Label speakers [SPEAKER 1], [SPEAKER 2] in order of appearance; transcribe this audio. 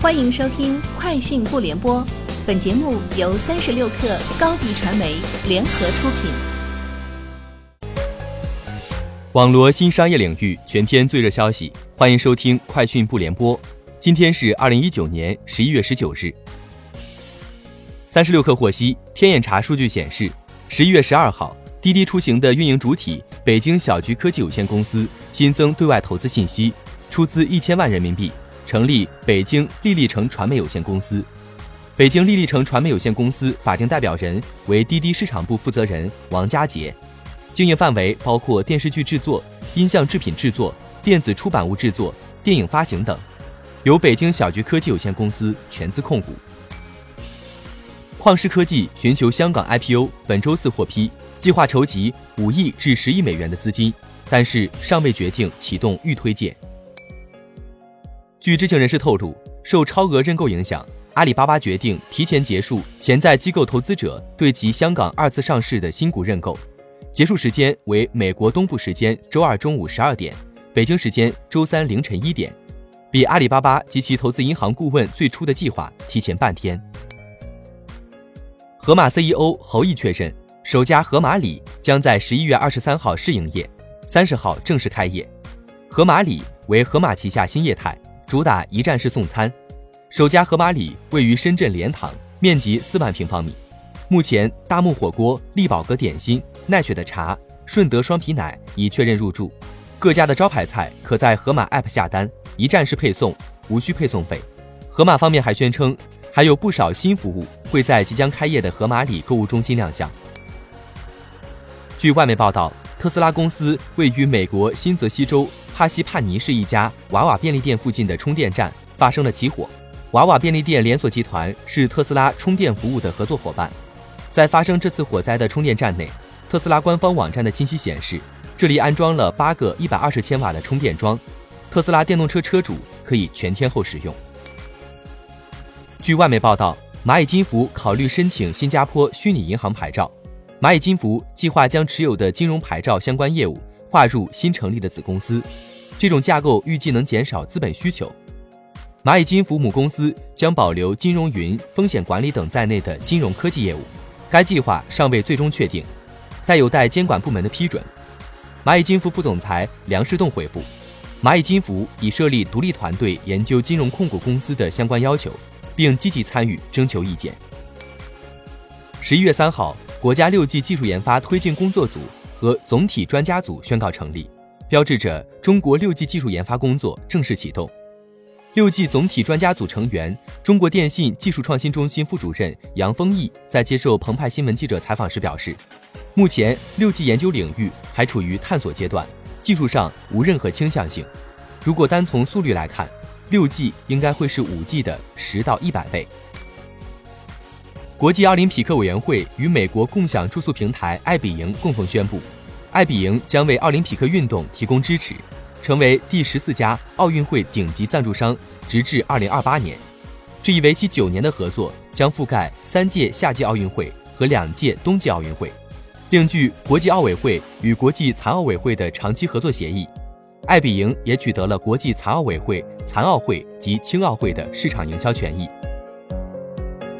[SPEAKER 1] 欢迎收听《快讯不联播》，本节目由三十六克高低传媒联合出品。
[SPEAKER 2] 网罗新商业领域全天最热消息，欢迎收听《快讯不联播》。今天是二零一九年十一月十九日。三十六克获悉，天眼查数据显示，十一月十二号，滴滴出行的运营主体北京小桔科技有限公司新增对外投资信息，出资一千万人民币。成立北京丽丽城传媒有限公司，北京丽丽城传媒有限公司法定代表人为滴滴市场部负责人王佳杰，经营范围包括电视剧制作、音像制品制作、电子出版物制作、电影发行等，由北京小菊科技有限公司全资控股。旷视科技寻求香港 IPO，本周四获批，计划筹集五亿至十亿美元的资金，但是尚未决定启动预推介。据知情人士透露，受超额认购影响，阿里巴巴决定提前结束潜在机构投资者对其香港二次上市的新股认购，结束时间为美国东部时间周二中午十二点，北京时间周三凌晨一点，比阿里巴巴及其投资银行顾问最初的计划提前半天。盒马 CEO 侯毅确认，首家盒马里将在十一月二十三号试营业，三十号正式开业。盒马里为盒马旗下新业态。主打一站式送餐，首家盒马里位于深圳莲塘，面积四万平方米。目前，大木火锅、力宝阁点心、奈雪的茶、顺德双皮奶已确认入驻。各家的招牌菜可在盒马 App 下单，一站式配送，无需配送费。盒马方面还宣称，还有不少新服务会在即将开业的盒马里购物中心亮相。据外媒报道，特斯拉公司位于美国新泽西州。哈西帕尼市一家娃娃便利店附近的充电站发生了起火。娃娃便利店连锁集团是特斯拉充电服务的合作伙伴。在发生这次火灾的充电站内，特斯拉官方网站的信息显示，这里安装了八个一百二十千瓦的充电桩，特斯拉电动车车主可以全天候使用。据外媒报道，蚂蚁金服考虑申请新加坡虚拟银行牌照。蚂蚁金服计划将持有的金融牌照相关业务。划入新成立的子公司，这种架构预计能减少资本需求。蚂蚁金服母公司将保留金融云、风险管理等在内的金融科技业务。该计划尚未最终确定，但有待监管部门的批准。蚂蚁金服副总裁梁世栋回复：蚂蚁金服已设立独立团队研究金融控股公司的相关要求，并积极参与征求意见。十一月三号，国家六 G 技术研发推进工作组。和总体专家组宣告成立，标志着中国六 G 技术研发工作正式启动。六 G 总体专家组成员、中国电信技术创新中心副主任杨丰毅在接受澎湃新闻记者采访时表示，目前六 G 研究领域还处于探索阶段，技术上无任何倾向性。如果单从速率来看，六 G 应该会是五 G 的十到一百倍。国际奥林匹克委员会与美国共享住宿平台爱彼迎共同宣布，爱彼迎将为奥林匹克运动提供支持，成为第十四家奥运会顶级赞助商，直至二零二八年。这一为期九年的合作将覆盖三届夏季奥运会和两届冬季奥运会。另据国际奥委会与国际残奥委会的长期合作协议，爱彼迎也取得了国际残奥委会、残奥会及青奥会的市场营销权益。